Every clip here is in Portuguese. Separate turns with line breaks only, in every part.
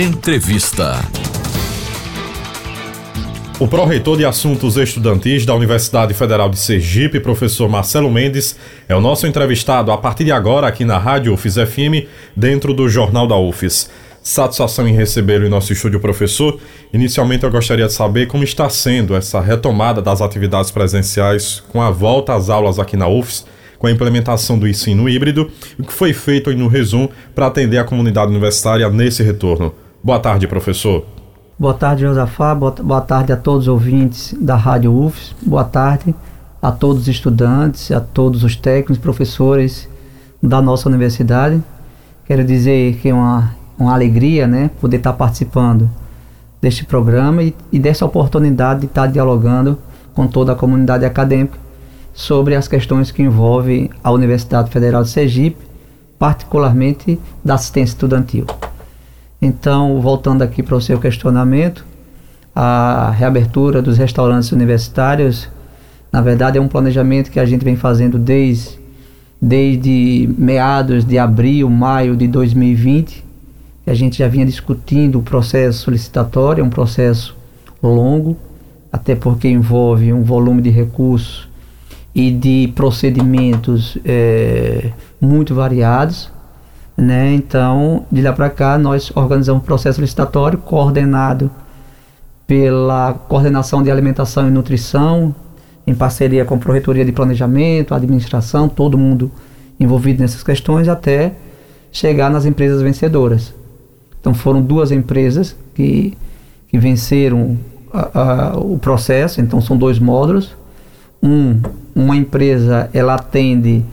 Entrevista.
O pró-reitor de Assuntos Estudantis da Universidade Federal de Sergipe, professor Marcelo Mendes, é o nosso entrevistado a partir de agora aqui na Rádio UFES FM, dentro do Jornal da UFES. Satisfação em recebê-lo em nosso estúdio, professor. Inicialmente, eu gostaria de saber como está sendo essa retomada das atividades presenciais com a volta às aulas aqui na UFES, com a implementação do ensino híbrido, o que foi feito no resumo para atender a comunidade universitária nesse retorno. Boa tarde, professor.
Boa tarde, Josafá. Boa, tarde a todos os ouvintes da Rádio UFS. Boa tarde a todos os estudantes, a todos os técnicos, professores da nossa universidade. Quero dizer que é uma, uma alegria né, poder estar participando deste programa e, e dessa oportunidade de estar dialogando com toda a comunidade acadêmica sobre as questões que envolvem a Universidade Federal de Sergipe, particularmente da assistência estudantil. Então, voltando aqui para o seu questionamento, a reabertura dos restaurantes universitários, na verdade, é um planejamento que a gente vem fazendo desde, desde meados de abril, maio de 2020. A gente já vinha discutindo o processo solicitatório, é um processo longo, até porque envolve um volume de recursos e de procedimentos é, muito variados. Né? Então, de lá para cá, nós organizamos um processo licitatório coordenado pela Coordenação de Alimentação e Nutrição, em parceria com a Projetoria de Planejamento, Administração, todo mundo envolvido nessas questões, até chegar nas empresas vencedoras. Então, foram duas empresas que, que venceram a, a, o processo, então são dois módulos. Um, uma empresa, ela atende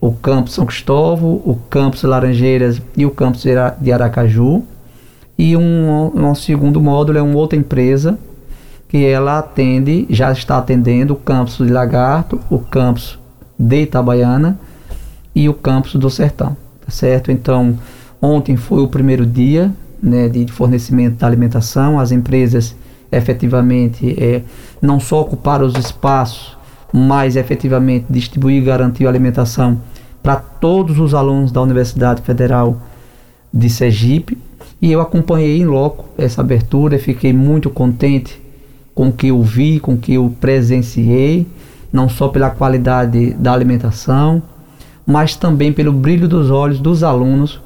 o campus São Cristóvão, o campus Laranjeiras e o campus de Aracaju. E um, um segundo módulo é uma outra empresa que ela atende, já está atendendo o campus de Lagarto, o campus de Itabaiana e o campus do Sertão, tá certo? Então, ontem foi o primeiro dia né, de fornecimento da alimentação, as empresas efetivamente é, não só ocuparam os espaços, mas efetivamente distribuir e garantir a alimentação para todos os alunos da Universidade Federal de Sergipe. E eu acompanhei em loco essa abertura e fiquei muito contente com o que eu vi, com o que eu presenciei, não só pela qualidade da alimentação, mas também pelo brilho dos olhos dos alunos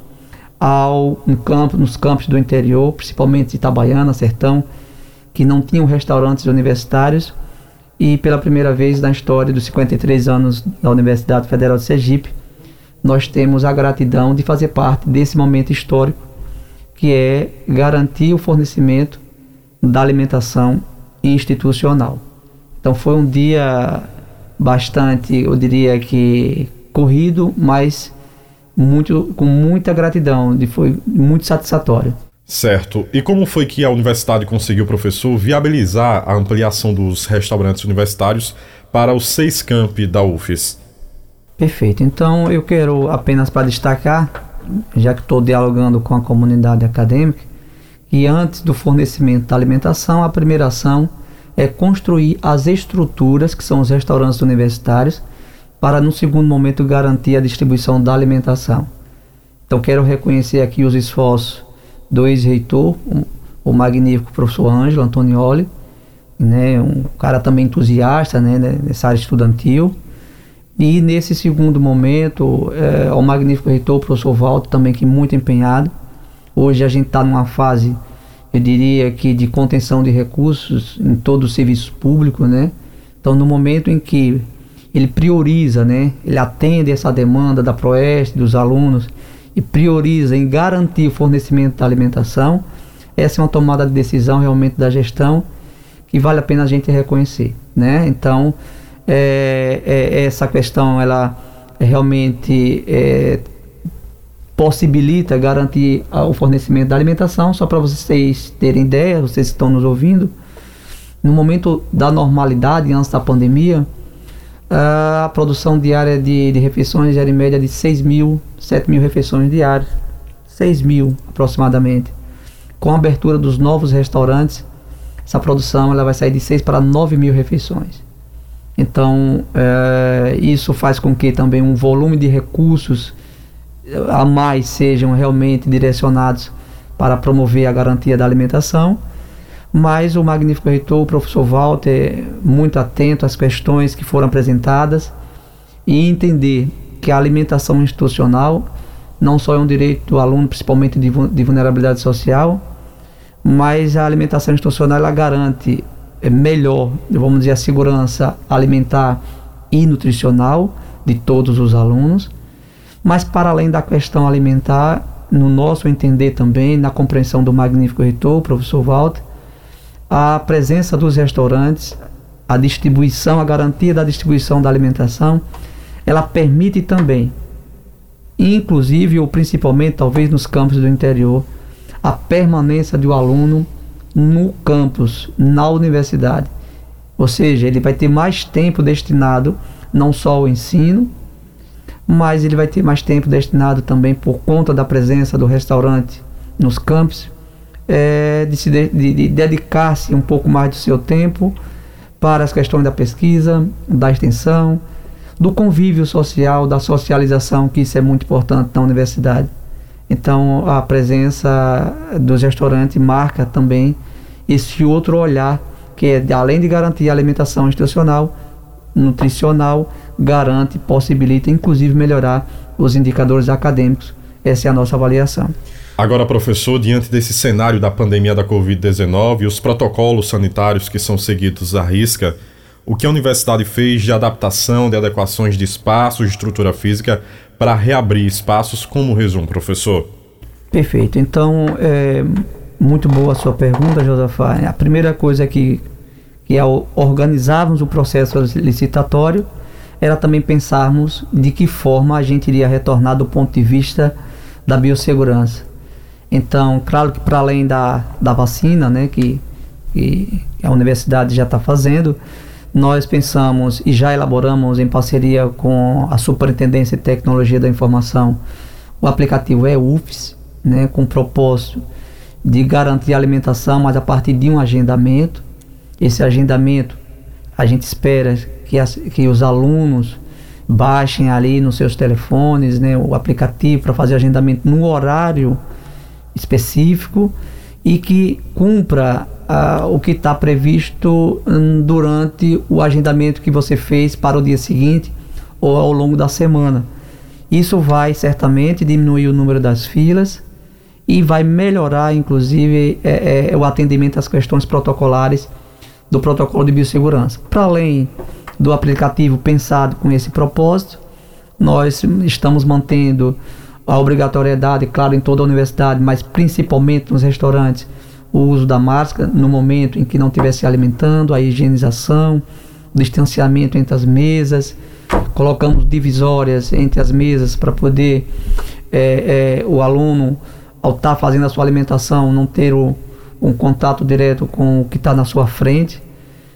ao campo, nos campos do interior, principalmente Itabaiana, Sertão, que não tinham restaurantes universitários e pela primeira vez na história dos 53 anos da Universidade Federal de Sergipe, nós temos a gratidão de fazer parte desse momento histórico que é garantir o fornecimento da alimentação institucional. Então foi um dia bastante, eu diria que corrido, mas muito com muita gratidão, foi muito satisfatório.
Certo. E como foi que a universidade conseguiu, professor, viabilizar a ampliação dos restaurantes universitários para os seis campi da UFES?
Perfeito. Então eu quero apenas para destacar, já que estou dialogando com a comunidade acadêmica, que antes do fornecimento da alimentação, a primeira ação é construir as estruturas, que são os restaurantes universitários, para no segundo momento garantir a distribuição da alimentação. Então quero reconhecer aqui os esforços do ex-reitor, o magnífico professor Ângelo Antonioli, né, um cara também entusiasta né, nessa área estudantil, e nesse segundo momento, é, o magnífico reitor, o professor Walter, também que muito empenhado. Hoje a gente está numa fase, eu diria que de contenção de recursos em todo o serviço público, né? Então, no momento em que ele prioriza, né? Ele atende essa demanda da Proeste, dos alunos, e prioriza em garantir o fornecimento da alimentação, essa é uma tomada de decisão realmente da gestão que vale a pena a gente reconhecer, né? Então, é, é, essa questão ela realmente é, possibilita garantir o fornecimento da alimentação. Só para vocês terem ideia, vocês que estão nos ouvindo, no momento da normalidade, antes da pandemia, a produção diária de, de refeições era em média de 6 mil, 7 mil refeições diárias. 6 mil aproximadamente. Com a abertura dos novos restaurantes, essa produção ela vai sair de 6 para 9 mil refeições. Então, é, isso faz com que também um volume de recursos a mais sejam realmente direcionados para promover a garantia da alimentação. Mas o magnífico reitor, o professor Walter, muito atento às questões que foram apresentadas e entender que a alimentação institucional não só é um direito do aluno, principalmente de, de vulnerabilidade social, mas a alimentação institucional ela garante é, melhor, vamos dizer, a segurança alimentar e nutricional de todos os alunos. Mas para além da questão alimentar, no nosso entender também, na compreensão do magnífico reitor, o professor Walter, a presença dos restaurantes, a distribuição, a garantia da distribuição da alimentação, ela permite também, inclusive ou principalmente talvez nos campos do interior, a permanência do aluno no campus, na universidade. Ou seja, ele vai ter mais tempo destinado não só ao ensino, mas ele vai ter mais tempo destinado também por conta da presença do restaurante nos campos, é, de, se de, de, de dedicar-se um pouco mais do seu tempo para as questões da pesquisa, da extensão, do convívio social, da socialização, que isso é muito importante na universidade. Então, a presença dos restaurantes marca também esse outro olhar, que é, além de garantir a alimentação institucional, nutricional, garante, possibilita, inclusive, melhorar os indicadores acadêmicos. Essa é a nossa avaliação.
Agora, professor, diante desse cenário da pandemia da Covid-19 e os protocolos sanitários que são seguidos à risca, o que a universidade fez de adaptação, de adequações de espaços, de estrutura física para reabrir espaços? Como resumo, professor?
Perfeito. Então, é muito boa a sua pergunta, Josafá. A primeira coisa que, que ao organizarmos o processo licitatório era também pensarmos de que forma a gente iria retornar do ponto de vista da biossegurança. Então, claro que para além da, da vacina, né, que, que a universidade já está fazendo, nós pensamos e já elaboramos em parceria com a Superintendência de Tecnologia da Informação o aplicativo EUFS, né, com o propósito de garantir a alimentação, mas a partir de um agendamento. Esse agendamento, a gente espera que, as, que os alunos baixem ali nos seus telefones né, o aplicativo para fazer agendamento no horário específico e que cumpra uh, o que está previsto um, durante o agendamento que você fez para o dia seguinte ou ao longo da semana. Isso vai certamente diminuir o número das filas e vai melhorar, inclusive, é, é, o atendimento às questões protocolares do protocolo de biossegurança. Para além do aplicativo pensado com esse propósito, nós estamos mantendo a obrigatoriedade, claro, em toda a universidade, mas principalmente nos restaurantes, o uso da máscara no momento em que não estiver se alimentando, a higienização, o distanciamento entre as mesas, colocamos divisórias entre as mesas para poder é, é, o aluno, ao estar tá fazendo a sua alimentação, não ter o, um contato direto com o que está na sua frente.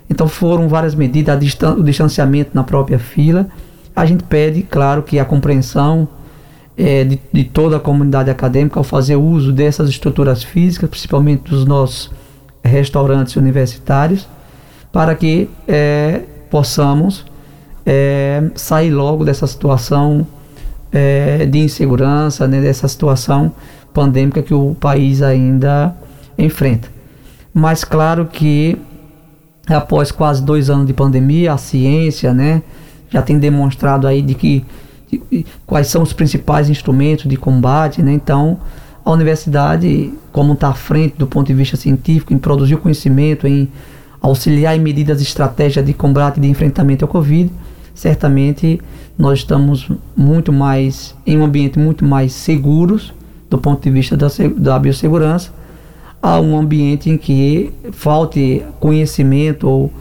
Então foram várias medidas, o distanciamento na própria fila. A gente pede, claro, que a compreensão é, de, de, toda a comunidade acadêmica ao fazer uso dessas estruturas físicas, principalmente dos nossos restaurantes universitários, para que é, possamos é, sair logo dessa situação é, de insegurança, né, dessa situação pandêmica que o país ainda enfrenta. Mas claro que após quase dois anos de pandemia, a ciência, né, já tem demonstrado aí de que quais são os principais instrumentos de combate, né? Então, a universidade, como está à frente do ponto de vista científico, em produzir conhecimento, em auxiliar em medidas de estratégia de combate e de enfrentamento ao Covid, certamente nós estamos muito mais em um ambiente muito mais seguros do ponto de vista da, da biossegurança a um ambiente em que falte conhecimento ou,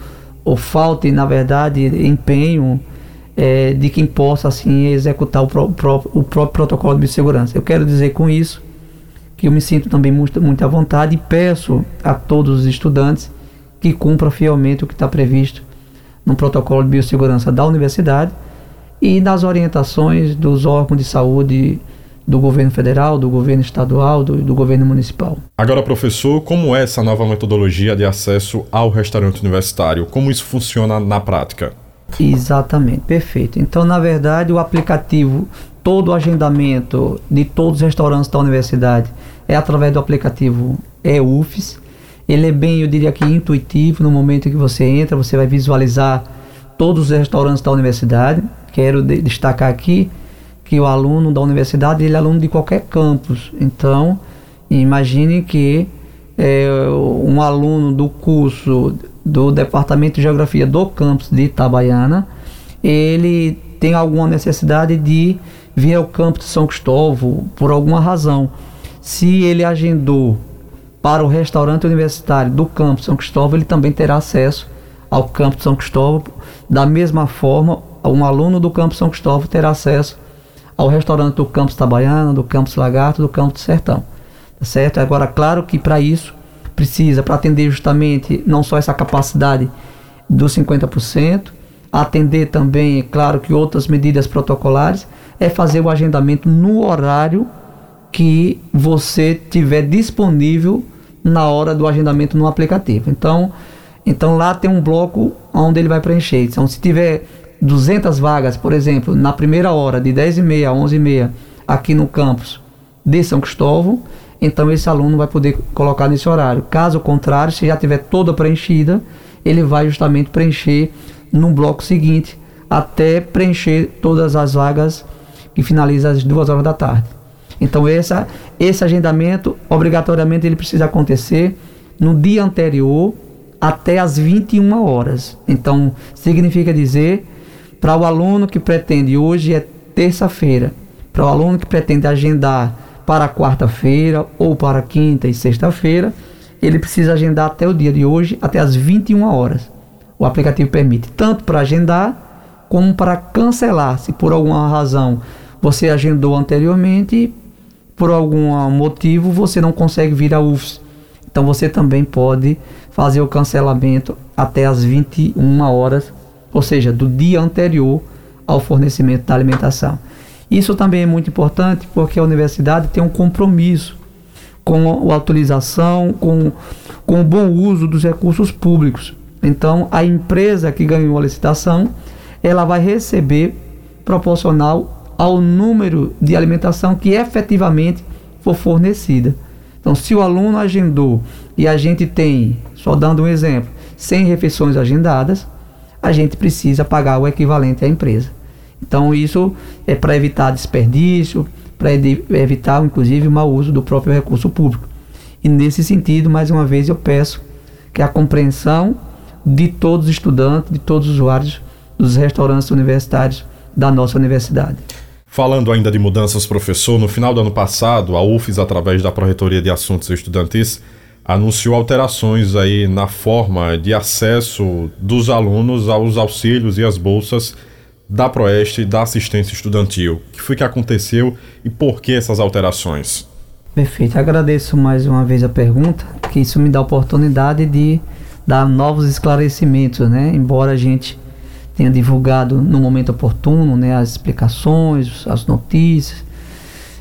ou falte, na verdade, empenho é, de quem possa assim executar o, pró pró o próprio protocolo de segurança. Eu quero dizer com isso que eu me sinto também muito, muito à vontade e peço a todos os estudantes que cumpram fielmente o que está previsto no protocolo de biossegurança da universidade e nas orientações dos órgãos de saúde do governo federal, do governo estadual, do, do, governo municipal.
Agora, professor, como é essa nova metodologia de acesso ao restaurante universitário? Como isso funciona na prática?
Exatamente, perfeito. Então, na verdade, o aplicativo todo o agendamento de todos os restaurantes da universidade é através do aplicativo EUFES. Ele é bem, eu diria que intuitivo, no momento que você entra, você vai visualizar todos os restaurantes da universidade. Quero de destacar aqui que o aluno da universidade ele é aluno de qualquer campus. Então, imagine que é, um aluno do curso do Departamento de Geografia do campus de Itabaiana, ele tem alguma necessidade de vir ao campo de São Cristóvão por alguma razão. Se ele agendou para o restaurante universitário do campo de São Cristóvão, ele também terá acesso ao campo de São Cristóvão. Da mesma forma, um aluno do campo de São Cristóvão terá acesso ao restaurante do campus Tabaiana, do campus Lagarto, do campus Sertão. Tá certo? Agora, claro que para isso precisa, para atender justamente não só essa capacidade dos 50%, atender também, é claro que outras medidas protocolares, é fazer o agendamento no horário que você tiver disponível na hora do agendamento no aplicativo. Então, então lá tem um bloco onde ele vai preencher. Então, se tiver 200 vagas, por exemplo, na primeira hora, de 10h30 a 11h30, aqui no campus de São Cristóvão, então esse aluno vai poder colocar nesse horário. Caso contrário, se já tiver toda preenchida, ele vai justamente preencher no bloco seguinte até preencher todas as vagas que finaliza às duas horas da tarde. Então essa, esse agendamento obrigatoriamente ele precisa acontecer no dia anterior até às 21 horas. Então significa dizer para o aluno que pretende hoje é terça-feira, para o aluno que pretende agendar para quarta-feira ou para quinta e sexta-feira, ele precisa agendar até o dia de hoje, até as 21 horas. O aplicativo permite tanto para agendar como para cancelar, se por alguma razão você agendou anteriormente, por algum motivo você não consegue vir à UFS. Então você também pode fazer o cancelamento até as 21 horas, ou seja, do dia anterior ao fornecimento da alimentação. Isso também é muito importante porque a universidade tem um compromisso com a utilização, com, com o bom uso dos recursos públicos. Então, a empresa que ganhou a licitação, ela vai receber proporcional ao número de alimentação que efetivamente for fornecida. Então, se o aluno agendou e a gente tem, só dando um exemplo, 100 refeições agendadas, a gente precisa pagar o equivalente à empresa. Então isso é para evitar desperdício, para evitar inclusive o mau uso do próprio recurso público. E nesse sentido, mais uma vez, eu peço que a compreensão de todos os estudantes, de todos os usuários dos restaurantes universitários da nossa universidade.
Falando ainda de mudanças, professor, no final do ano passado, a UFES, através da Pró-Reitoria de Assuntos Estudantis, anunciou alterações aí na forma de acesso dos alunos aos auxílios e às bolsas da Proeste e da assistência estudantil. O que foi que aconteceu e por que essas alterações?
Perfeito, agradeço mais uma vez a pergunta, que isso me dá a oportunidade de dar novos esclarecimentos, né? Embora a gente tenha divulgado no momento oportuno, né, as explicações, as notícias.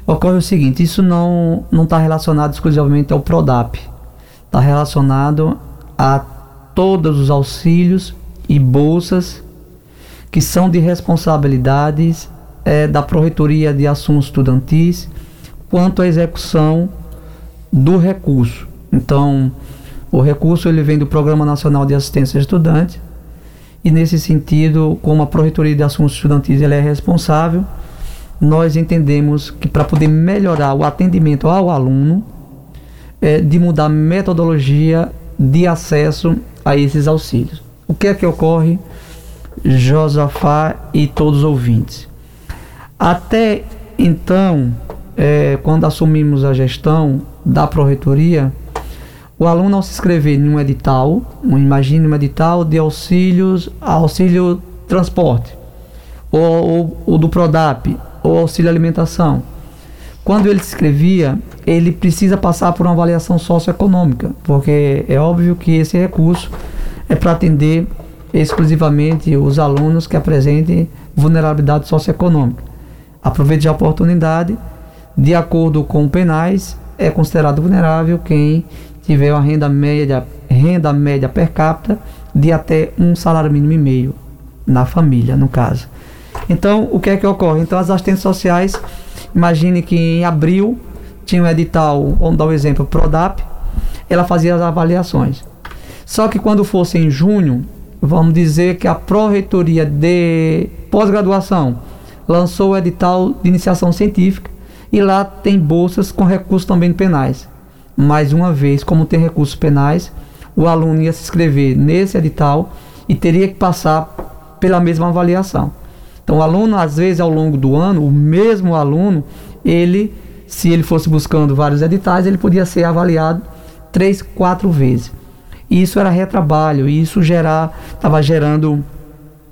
Ocorre o seguinte, isso não não está relacionado exclusivamente ao Prodap, está relacionado a todos os auxílios e bolsas que são de responsabilidades é, da Proreitoria de Assuntos Estudantis quanto à execução do recurso. Então, o recurso ele vem do Programa Nacional de Assistência Estudante e nesse sentido, como a Proreitoria de Assuntos Estudantis ela é responsável, nós entendemos que para poder melhorar o atendimento ao aluno, é, de mudar metodologia de acesso a esses auxílios. O que é que ocorre Josafá e todos os ouvintes. Até então, é, quando assumimos a gestão da Proreitoria, o aluno ao se inscrever em um edital, um, imagine um edital de auxílios, auxílio transporte, ou do PRODAP, ou auxílio alimentação. Quando ele se inscrevia, ele precisa passar por uma avaliação socioeconômica, porque é óbvio que esse recurso é para atender exclusivamente os alunos que apresentem vulnerabilidade socioeconômica. Aproveite a oportunidade, de acordo com penais, é considerado vulnerável quem tiver uma renda média, renda média per capita de até um salário mínimo e meio na família, no caso. Então, o que é que ocorre? Então, as assistentes sociais, imagine que em abril tinha um edital, vamos dar um exemplo, Prodap, ela fazia as avaliações. Só que quando fosse em junho, vamos dizer que a Pró-Reitoria de Pós-Graduação lançou o edital de iniciação científica e lá tem bolsas com recursos também penais. Mais uma vez, como tem recursos penais, o aluno ia se inscrever nesse edital e teria que passar pela mesma avaliação. Então, o aluno, às vezes, ao longo do ano, o mesmo aluno, ele, se ele fosse buscando vários editais, ele podia ser avaliado três, quatro vezes. E isso era retrabalho, e isso estava gerando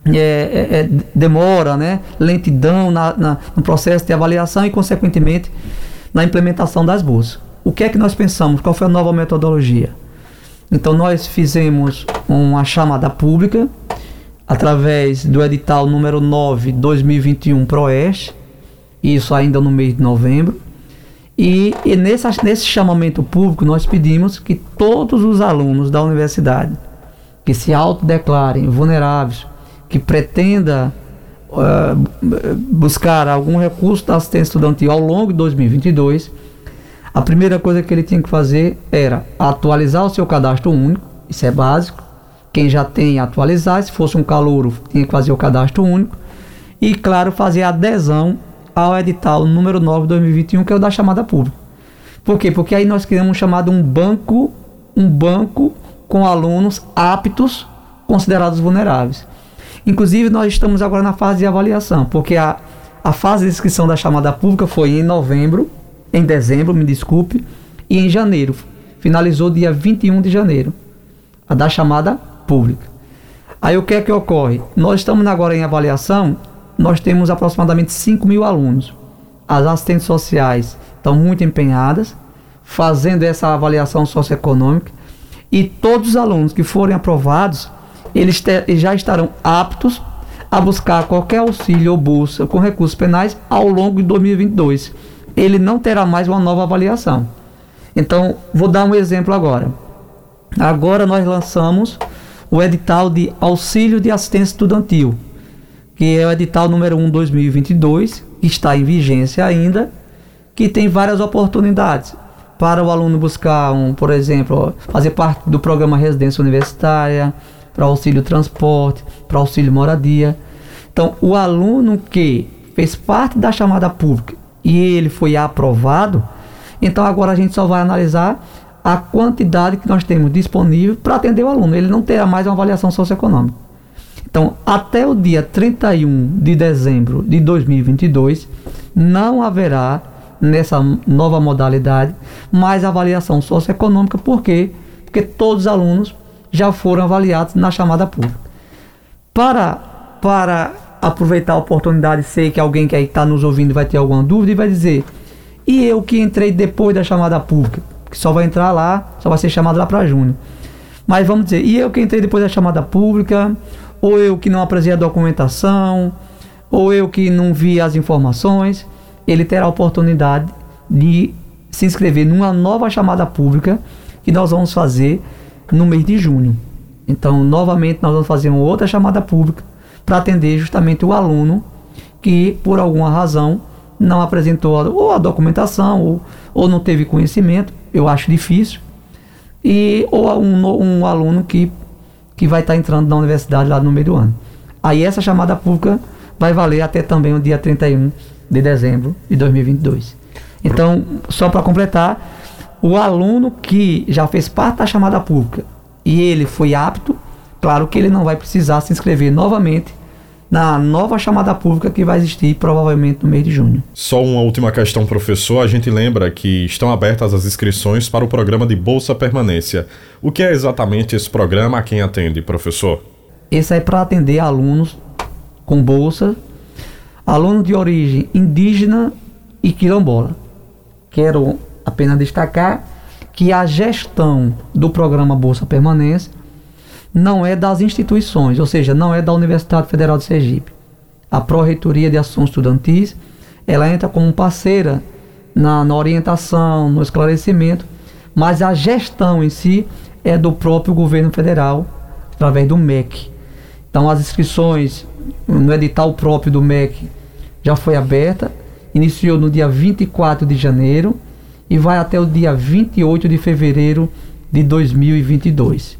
é, é, é, demora, né? lentidão na, na, no processo de avaliação e, consequentemente, na implementação das bolsas. O que é que nós pensamos? Qual foi a nova metodologia? Então, nós fizemos uma chamada pública através do edital número 9 2021 ProEst, isso ainda no mês de novembro. E, e nesse, nesse chamamento público nós pedimos que todos os alunos da universidade que se autodeclarem vulneráveis, que pretenda uh, buscar algum recurso da assistência estudantil ao longo de 2022, a primeira coisa que ele tinha que fazer era atualizar o seu cadastro único, isso é básico, quem já tem atualizar, se fosse um calouro, tinha que fazer o cadastro único. E, claro, fazer adesão ao edital número 9 de 2021, que é o da chamada pública. Por quê? Porque aí nós criamos um chamado um banco, um banco com alunos aptos considerados vulneráveis. Inclusive, nós estamos agora na fase de avaliação, porque a, a fase de inscrição da chamada pública foi em novembro, em dezembro, me desculpe, e em janeiro. Finalizou dia 21 de janeiro. A da chamada pública. Aí o que é que ocorre? Nós estamos agora em avaliação, nós temos aproximadamente 5 mil alunos. As assistentes sociais estão muito empenhadas, fazendo essa avaliação socioeconômica, e todos os alunos que forem aprovados, eles, te, já estarão aptos a buscar qualquer auxílio ou bolsa com recursos penais ao longo de 2022. Ele não terá mais uma nova avaliação. Então, vou dar um exemplo agora. Agora nós lançamos o edital de auxílio de assistência estudantil, que é o edital número 1 2022, que está em vigência ainda, que tem várias oportunidades para o aluno buscar um, por exemplo, fazer parte do programa residência universitária, para auxílio transporte, para auxílio moradia. Então, o aluno que fez parte da chamada pública e ele foi aprovado, então agora a gente só vai analisar a quantidade que nós temos disponível para atender o aluno. Ele não terá mais uma avaliação socioeconômica. Então, até o dia 31 de dezembro de 2022, não haverá nessa nova modalidade mais avaliação socioeconômica. Por quê? Porque todos os alunos já foram avaliados na chamada pública. Para, para aproveitar a oportunidade, sei que alguém que está nos ouvindo vai ter alguma dúvida e vai dizer: e eu que entrei depois da chamada pública? que só vai entrar lá, só vai ser chamado lá para junho. Mas vamos dizer, e eu que entrei depois da chamada pública, ou eu que não apresentei a documentação, ou eu que não vi as informações, ele terá a oportunidade de se inscrever numa nova chamada pública que nós vamos fazer no mês de junho. Então, novamente, nós vamos fazer uma outra chamada pública para atender justamente o aluno que, por alguma razão, não apresentou ou a documentação ou, ou não teve conhecimento eu acho difícil. E, ou um, um aluno que, que vai estar entrando na universidade lá no meio do ano. Aí essa chamada pública vai valer até também o dia 31 de dezembro de 2022. Então, só para completar, o aluno que já fez parte da chamada pública e ele foi apto, claro que ele não vai precisar se inscrever novamente na nova chamada pública que vai existir provavelmente no mês de junho.
Só uma última questão, professor. A gente lembra que estão abertas as inscrições para o programa de Bolsa Permanência. O que é exatamente esse programa a quem atende, professor?
Esse é para atender alunos com bolsa, alunos de origem indígena e quilombola. Quero apenas destacar que a gestão do programa Bolsa Permanência não é das instituições, ou seja, não é da Universidade Federal de Sergipe. A Pró-Reitoria de Ações Estudantis, ela entra como parceira na, na orientação, no esclarecimento, mas a gestão em si é do próprio governo federal, através do MEC. Então as inscrições no edital próprio do MEC já foi aberta, iniciou no dia 24 de janeiro e vai até o dia 28 de fevereiro de 2022.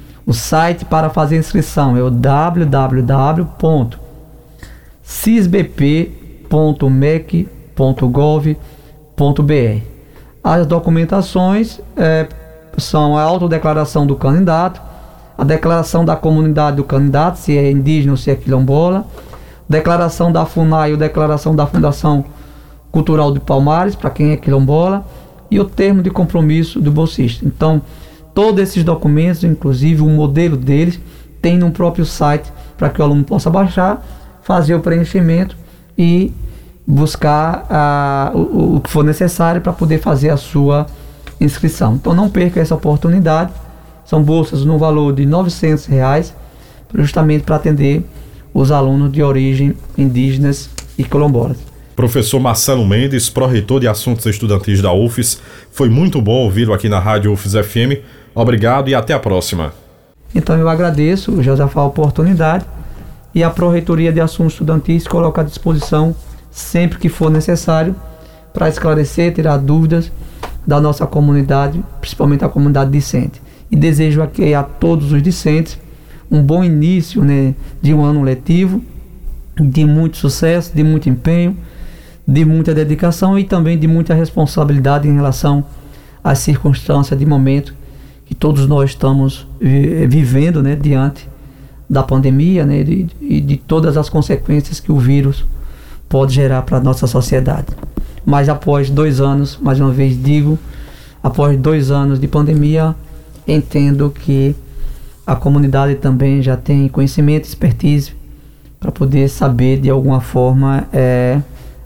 o site para fazer inscrição é o www.cisbp.mec.gov.br. As documentações é, são a autodeclaração do candidato, a declaração da comunidade do candidato, se é indígena ou se é quilombola, declaração da FUNAI ou declaração da Fundação Cultural de Palmares, para quem é quilombola, e o termo de compromisso do bolsista. Então, todos esses documentos, inclusive o modelo deles, tem no próprio site para que o aluno possa baixar, fazer o preenchimento e buscar o, o que for necessário para poder fazer a sua inscrição. Então não perca essa oportunidade. São bolsas no valor de R$ reais, justamente para atender os alunos de origem indígenas e quilombolas.
Professor Marcelo Mendes, pró-reitor de Assuntos Estudantis da UFES, foi muito bom ouvi-lo aqui na Rádio UFES FM. Obrigado e até a próxima.
Então eu agradeço, José, a oportunidade e a Pró-Reitoria de Assuntos Estudantis coloca à disposição sempre que for necessário para esclarecer, tirar dúvidas da nossa comunidade, principalmente a comunidade discente. E desejo aqui a todos os discentes um bom início né, de um ano letivo, de muito sucesso, de muito empenho, de muita dedicação e também de muita responsabilidade em relação às circunstâncias de momento que todos nós estamos vivendo né, diante da pandemia né, e de, de, de todas as consequências que o vírus pode gerar para a nossa sociedade. Mas após dois anos, mais uma vez digo, após dois anos de pandemia, entendo que a comunidade também já tem conhecimento, expertise para poder saber de alguma forma é,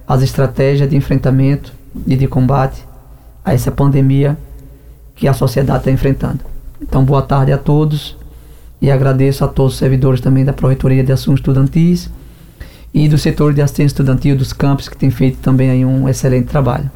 as estratégias de enfrentamento e de combate a essa pandemia que a sociedade está enfrentando. Então, boa tarde a todos e agradeço a todos os servidores também da Proreitoria de Assuntos Estudantis e do setor de assistência estudantil dos campos que tem feito também um excelente trabalho.